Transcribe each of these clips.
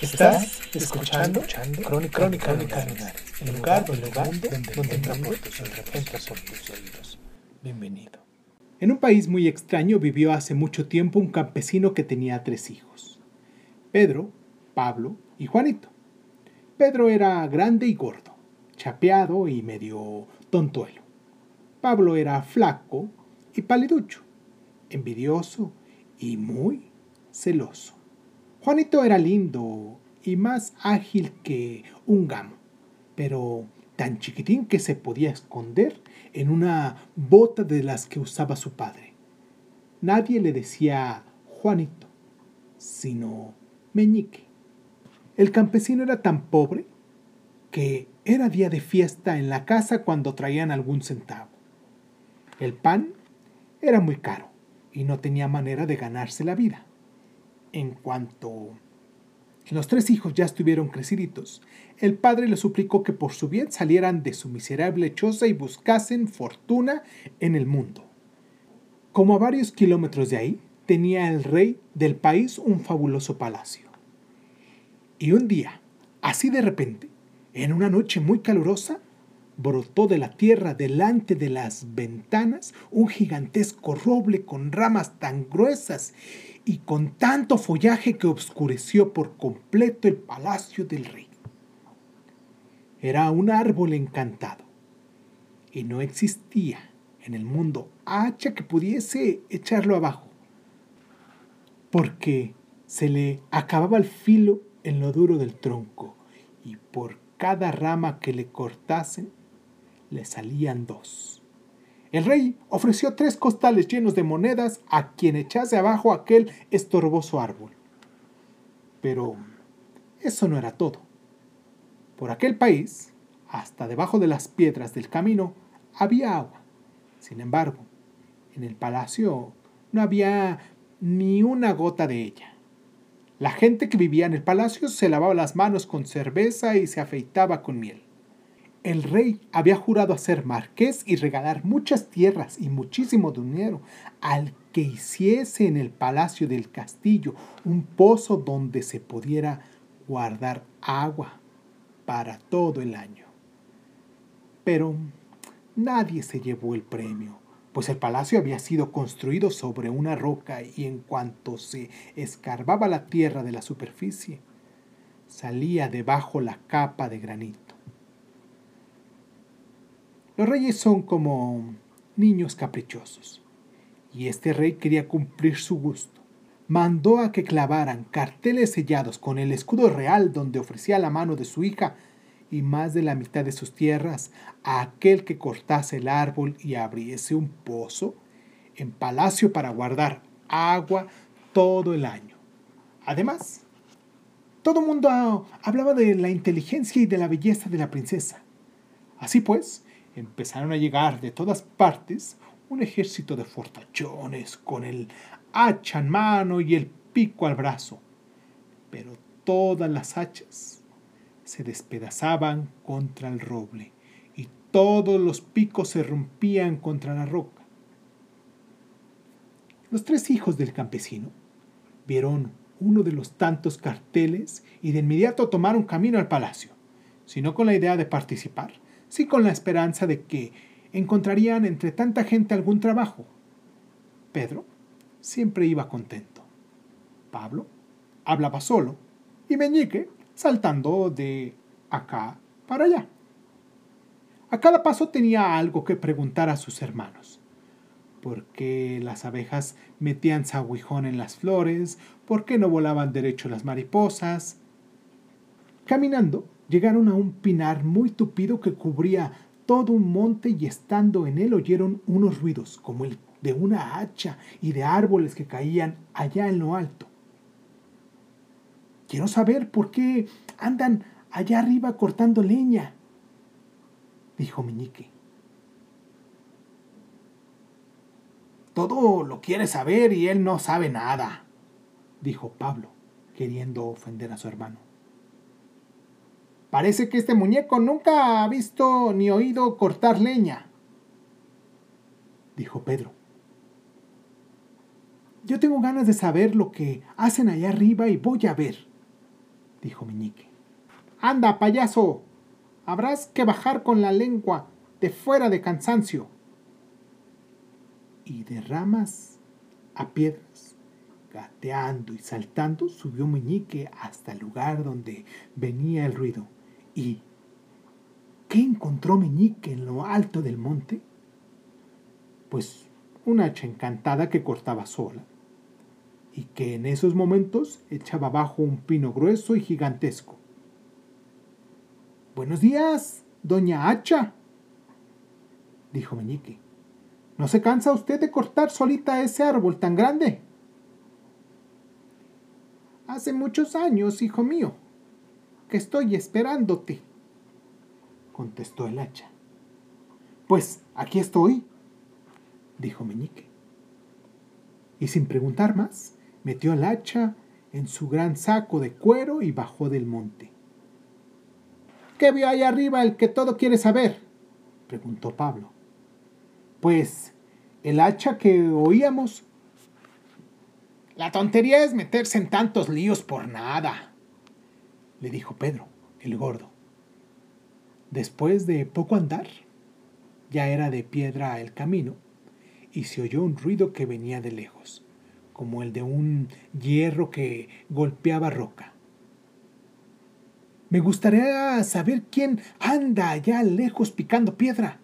Estás escuchando, Crónica, Crónica, Crónica el lugar, el lugar donde, donde entramos tus tus oídos. Bienvenido. En un país muy extraño vivió hace mucho tiempo un campesino que tenía tres hijos. Pedro, Pablo y Juanito. Pedro era grande y gordo, chapeado y medio tontuelo. Pablo era flaco y paliducho, envidioso y muy celoso. Juanito era lindo y más ágil que un gamo, pero tan chiquitín que se podía esconder en una bota de las que usaba su padre. Nadie le decía Juanito, sino Meñique. El campesino era tan pobre que era día de fiesta en la casa cuando traían algún centavo. El pan era muy caro y no tenía manera de ganarse la vida. En cuanto los tres hijos ya estuvieron creciditos, el padre le suplicó que por su bien salieran de su miserable choza y buscasen fortuna en el mundo. Como a varios kilómetros de ahí, tenía el rey del país un fabuloso palacio. Y un día, así de repente, en una noche muy calurosa, brotó de la tierra delante de las ventanas un gigantesco roble con ramas tan gruesas y con tanto follaje que obscureció por completo el palacio del rey. Era un árbol encantado y no existía en el mundo hacha que pudiese echarlo abajo, porque se le acababa el filo en lo duro del tronco y por cada rama que le cortasen le salían dos. El rey ofreció tres costales llenos de monedas a quien echase abajo aquel estorboso árbol. Pero eso no era todo. Por aquel país, hasta debajo de las piedras del camino, había agua. Sin embargo, en el palacio no había ni una gota de ella. La gente que vivía en el palacio se lavaba las manos con cerveza y se afeitaba con miel. El rey había jurado hacer marqués y regalar muchas tierras y muchísimo dinero al que hiciese en el palacio del castillo un pozo donde se pudiera guardar agua para todo el año. Pero nadie se llevó el premio pues el palacio había sido construido sobre una roca y en cuanto se escarbaba la tierra de la superficie, salía debajo la capa de granito. Los reyes son como niños caprichosos, y este rey quería cumplir su gusto. Mandó a que clavaran carteles sellados con el escudo real donde ofrecía la mano de su hija y más de la mitad de sus tierras a aquel que cortase el árbol y abriese un pozo en palacio para guardar agua todo el año. Además, todo el mundo hablaba de la inteligencia y de la belleza de la princesa. Así pues, empezaron a llegar de todas partes un ejército de fortachones con el hacha en mano y el pico al brazo. Pero todas las hachas se despedazaban contra el roble y todos los picos se rompían contra la roca. Los tres hijos del campesino vieron uno de los tantos carteles y de inmediato tomaron camino al palacio, si no con la idea de participar, sí con la esperanza de que encontrarían entre tanta gente algún trabajo. Pedro siempre iba contento. Pablo hablaba solo y Meñique saltando de acá para allá. A cada paso tenía algo que preguntar a sus hermanos. ¿Por qué las abejas metían saguijón en las flores? ¿Por qué no volaban derecho las mariposas? Caminando, llegaron a un pinar muy tupido que cubría todo un monte y estando en él oyeron unos ruidos como el de una hacha y de árboles que caían allá en lo alto. Quiero saber por qué andan allá arriba cortando leña, dijo Meñique. Todo lo quiere saber y él no sabe nada, dijo Pablo, queriendo ofender a su hermano. Parece que este muñeco nunca ha visto ni oído cortar leña, dijo Pedro. Yo tengo ganas de saber lo que hacen allá arriba y voy a ver, dijo Meñique. Anda, payaso, habrás que bajar con la lengua de fuera de cansancio y de ramas a piedras, gateando y saltando, subió Meñique hasta el lugar donde venía el ruido. ¿Y qué encontró Meñique en lo alto del monte? Pues una hacha encantada que cortaba sola y que en esos momentos echaba abajo un pino grueso y gigantesco. Buenos días, doña Hacha, dijo Meñique. ¿No se cansa usted de cortar solita ese árbol tan grande? Hace muchos años, hijo mío, que estoy esperándote, contestó el hacha. Pues aquí estoy, dijo Meñique. Y sin preguntar más, metió el hacha en su gran saco de cuero y bajó del monte. ¿Qué vio allá arriba el que todo quiere saber? preguntó Pablo. Pues el hacha que oíamos. La tontería es meterse en tantos líos por nada, le dijo Pedro, el gordo. Después de poco andar, ya era de piedra el camino, y se oyó un ruido que venía de lejos, como el de un hierro que golpeaba roca. Me gustaría saber quién anda allá lejos picando piedra,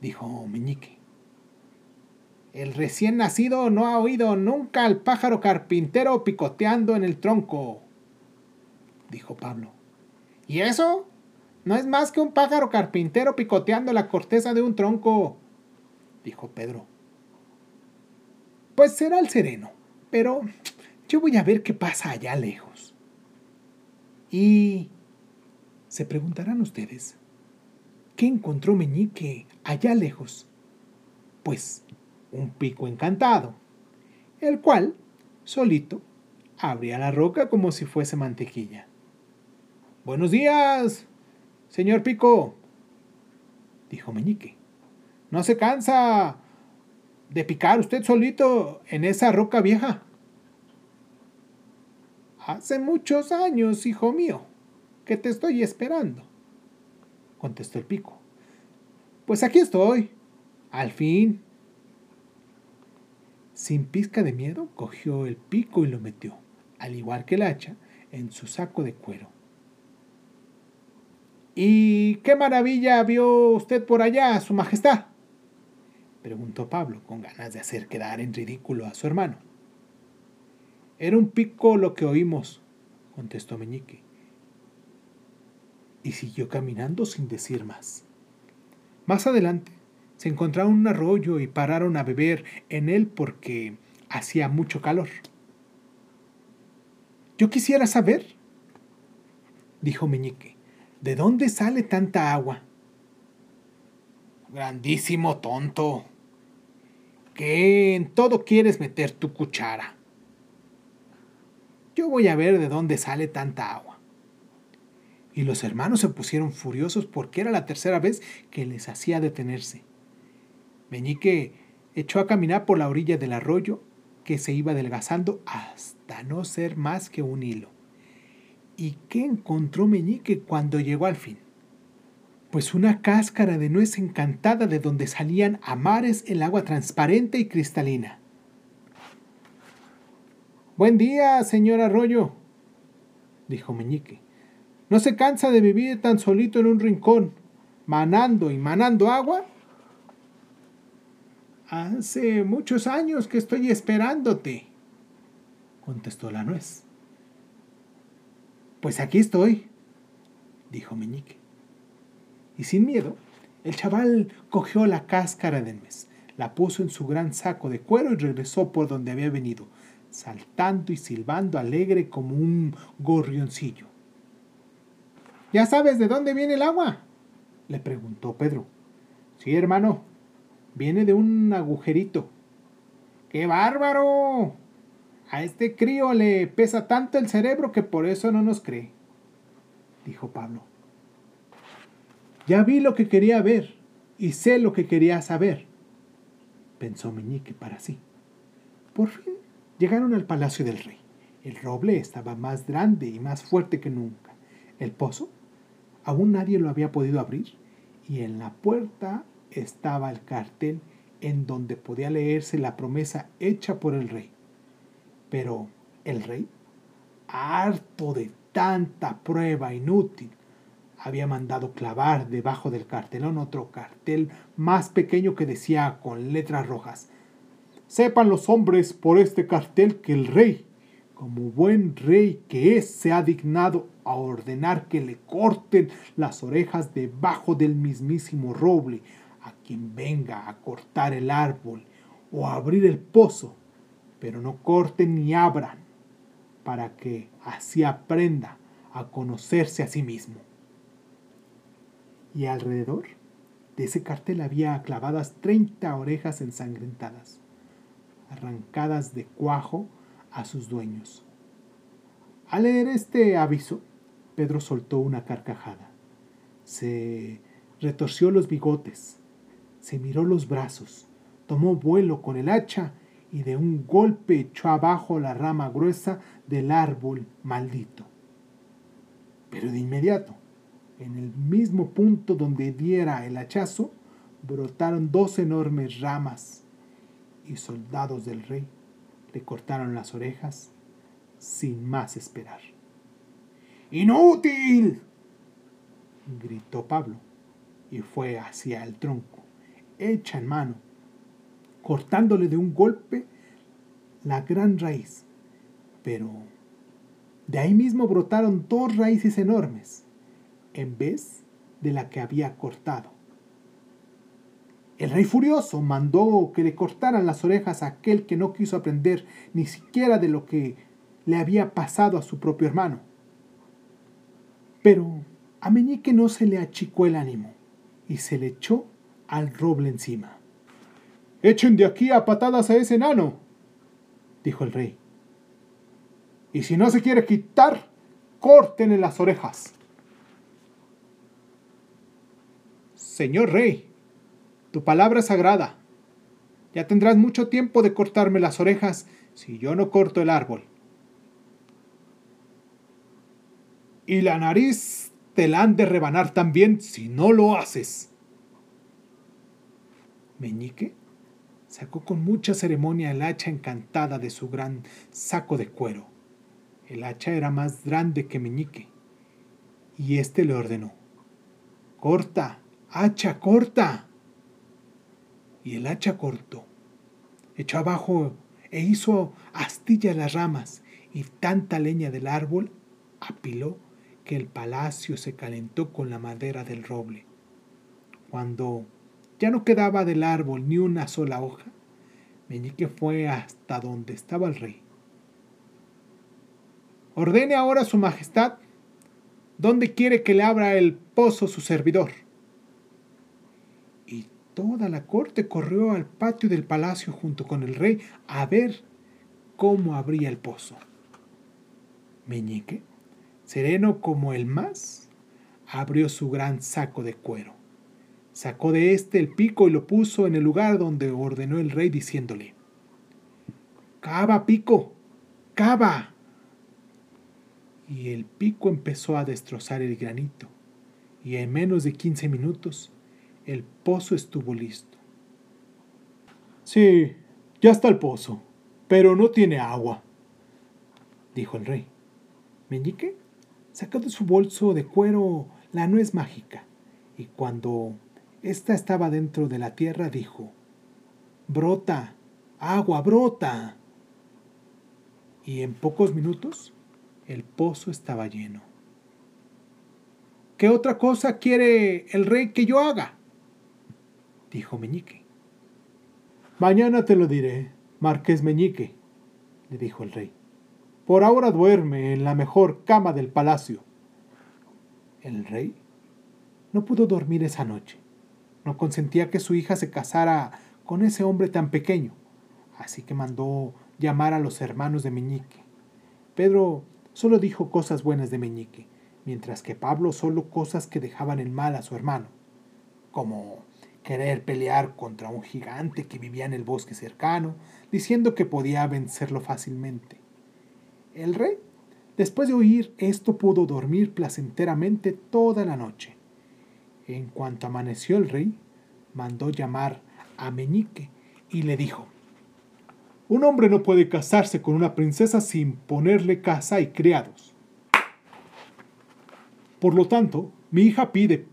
dijo Meñique. El recién nacido no ha oído nunca al pájaro carpintero picoteando en el tronco, dijo Pablo. ¿Y eso? No es más que un pájaro carpintero picoteando la corteza de un tronco, dijo Pedro. Pues será el sereno, pero yo voy a ver qué pasa allá lejos. Y se preguntarán ustedes, ¿qué encontró Meñique allá lejos? Pues un pico encantado, el cual, solito, abría la roca como si fuese mantequilla. Buenos días, señor Pico, dijo Meñique. ¿No se cansa de picar usted solito en esa roca vieja? Hace muchos años, hijo mío, que te estoy esperando, contestó el pico. Pues aquí estoy, al fin. Sin pizca de miedo, cogió el pico y lo metió, al igual que el hacha, en su saco de cuero. ¿Y qué maravilla vio usted por allá, Su Majestad? preguntó Pablo, con ganas de hacer quedar en ridículo a su hermano. Era un pico lo que oímos, contestó Meñique. Y siguió caminando sin decir más. Más adelante se encontraron un arroyo y pararon a beber en él porque hacía mucho calor. Yo quisiera saber, dijo Meñique, ¿de dónde sale tanta agua? Grandísimo tonto, que en todo quieres meter tu cuchara. Yo voy a ver de dónde sale tanta agua y los hermanos se pusieron furiosos porque era la tercera vez que les hacía detenerse. Meñique echó a caminar por la orilla del arroyo que se iba adelgazando hasta no ser más que un hilo. ¿Y qué encontró Meñique cuando llegó al fin? Pues una cáscara de nuez encantada de donde salían a mares el agua transparente y cristalina. Buen día, señor Arroyo, dijo Meñique. ¿No se cansa de vivir tan solito en un rincón, manando y manando agua? Hace muchos años que estoy esperándote, contestó la nuez. Pues aquí estoy, dijo Meñique. Y sin miedo, el chaval cogió la cáscara de nuez, la puso en su gran saco de cuero y regresó por donde había venido, saltando y silbando alegre como un gorrioncillo. ¿Ya sabes de dónde viene el agua? le preguntó Pedro. Sí, hermano, viene de un agujerito. ¡Qué bárbaro! A este crío le pesa tanto el cerebro que por eso no nos cree, dijo Pablo. Ya vi lo que quería ver y sé lo que quería saber, pensó Meñique para sí. Por fin llegaron al palacio del rey. El roble estaba más grande y más fuerte que nunca. El pozo aún nadie lo había podido abrir y en la puerta estaba el cartel en donde podía leerse la promesa hecha por el rey. Pero el rey, harto de tanta prueba inútil, había mandado clavar debajo del cartelón otro cartel más pequeño que decía con letras rojas, Sepan los hombres por este cartel que el rey, como buen rey que es, se ha dignado a ordenar que le corten las orejas debajo del mismísimo roble a quien venga a cortar el árbol o a abrir el pozo, pero no corten ni abran, para que así aprenda a conocerse a sí mismo y alrededor de ese cartel había clavadas treinta orejas ensangrentadas, arrancadas de cuajo a sus dueños. Al leer este aviso, Pedro soltó una carcajada. Se retorció los bigotes, se miró los brazos, tomó vuelo con el hacha y de un golpe echó abajo la rama gruesa del árbol maldito. Pero de inmediato, en el mismo punto donde diera el hachazo, brotaron dos enormes ramas y soldados del rey le cortaron las orejas sin más esperar. ¡Inútil! gritó Pablo y fue hacia el tronco, hecha en mano, cortándole de un golpe la gran raíz. Pero de ahí mismo brotaron dos raíces enormes en vez de la que había cortado. El rey furioso mandó que le cortaran las orejas a aquel que no quiso aprender ni siquiera de lo que le había pasado a su propio hermano. Pero a Meñique no se le achicó el ánimo y se le echó al roble encima. Echen de aquí a patadas a ese enano, dijo el rey. Y si no se quiere quitar, córtenle las orejas. Señor rey, tu palabra es sagrada. Ya tendrás mucho tiempo de cortarme las orejas si yo no corto el árbol. Y la nariz te la han de rebanar también si no lo haces. Meñique sacó con mucha ceremonia el hacha encantada de su gran saco de cuero. El hacha era más grande que Meñique, y éste le ordenó, Corta, hacha corta. Y el hacha cortó, echó abajo e hizo astilla las ramas y tanta leña del árbol apiló que el palacio se calentó con la madera del roble. Cuando ya no quedaba del árbol ni una sola hoja, Meñique fue hasta donde estaba el rey. Ordene ahora su majestad dónde quiere que le abra el pozo su servidor. Toda la corte corrió al patio del palacio junto con el rey a ver cómo abría el pozo. Meñique, sereno como el más, abrió su gran saco de cuero. Sacó de éste el pico y lo puso en el lugar donde ordenó el rey diciéndole, Cava, pico, cava. Y el pico empezó a destrozar el granito, y en menos de quince minutos el pozo estuvo listo. Sí, ya está el pozo, pero no tiene agua, dijo el rey. Meñique sacó de su bolso de cuero la nuez mágica y cuando ésta estaba dentro de la tierra dijo, Brota, agua, brota. Y en pocos minutos el pozo estaba lleno. ¿Qué otra cosa quiere el rey que yo haga? dijo Meñique. Mañana te lo diré, Marqués Meñique, le dijo el rey. Por ahora duerme en la mejor cama del palacio. El rey no pudo dormir esa noche. No consentía que su hija se casara con ese hombre tan pequeño, así que mandó llamar a los hermanos de Meñique. Pedro solo dijo cosas buenas de Meñique, mientras que Pablo solo cosas que dejaban en mal a su hermano, como querer pelear contra un gigante que vivía en el bosque cercano, diciendo que podía vencerlo fácilmente. El rey, después de oír esto, pudo dormir placenteramente toda la noche. En cuanto amaneció el rey, mandó llamar a Meñique y le dijo, Un hombre no puede casarse con una princesa sin ponerle casa y criados. Por lo tanto, mi hija pide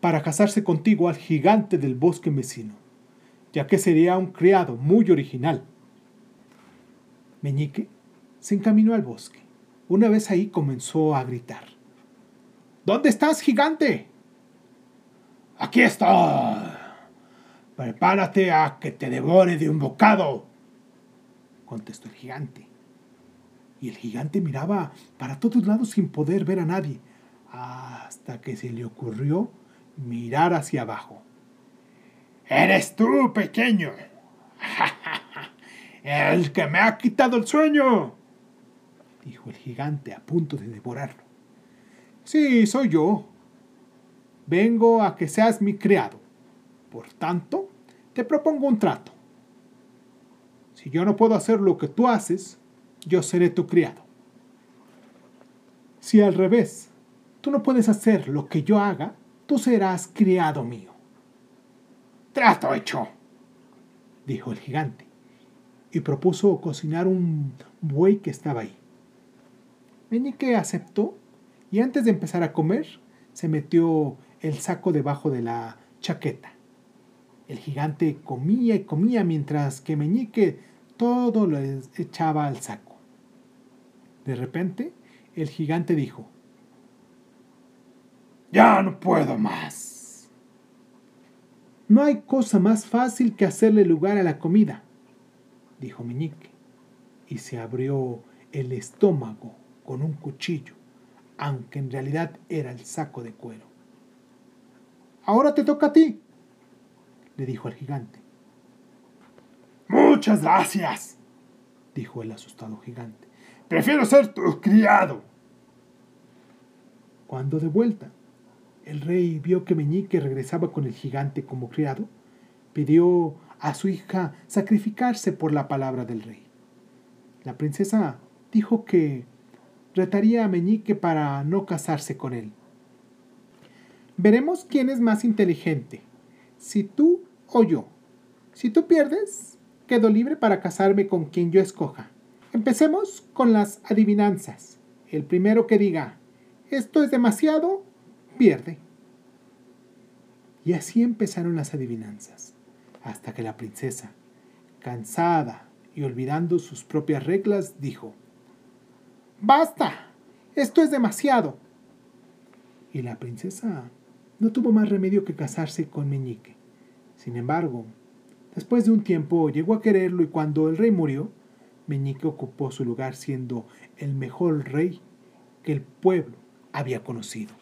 para casarse contigo al gigante del bosque vecino, ya que sería un criado muy original. Meñique se encaminó al bosque. Una vez ahí comenzó a gritar. ¿Dónde estás, gigante? Aquí estoy. Prepárate a que te devore de un bocado, contestó el gigante. Y el gigante miraba para todos lados sin poder ver a nadie, hasta que se le ocurrió mirar hacia abajo. ¡Eres tú, pequeño! ¡El que me ha quitado el sueño! dijo el gigante a punto de devorarlo. Sí, soy yo. Vengo a que seas mi criado. Por tanto, te propongo un trato. Si yo no puedo hacer lo que tú haces, yo seré tu criado. Si al revés, tú no puedes hacer lo que yo haga, tú serás criado mío. Trato hecho, dijo el gigante, y propuso cocinar un buey que estaba ahí. Meñique aceptó y antes de empezar a comer se metió el saco debajo de la chaqueta. El gigante comía y comía mientras que Meñique todo lo echaba al saco. De repente, el gigante dijo, Ya no puedo más. No hay cosa más fácil que hacerle lugar a la comida, dijo Meñique, y se abrió el estómago con un cuchillo, aunque en realidad era el saco de cuero. Ahora te toca a ti, le dijo el gigante. Muchas gracias, dijo el asustado gigante. Prefiero ser tu criado. Cuando de vuelta el rey vio que Meñique regresaba con el gigante como criado, pidió a su hija sacrificarse por la palabra del rey. La princesa dijo que retaría a Meñique para no casarse con él. Veremos quién es más inteligente, si tú o yo. Si tú pierdes, quedo libre para casarme con quien yo escoja. Empecemos con las adivinanzas. El primero que diga, esto es demasiado, pierde. Y así empezaron las adivinanzas, hasta que la princesa, cansada y olvidando sus propias reglas, dijo, Basta, esto es demasiado. Y la princesa no tuvo más remedio que casarse con Meñique. Sin embargo, después de un tiempo llegó a quererlo y cuando el rey murió, Meñique ocupó su lugar siendo el mejor rey que el pueblo había conocido.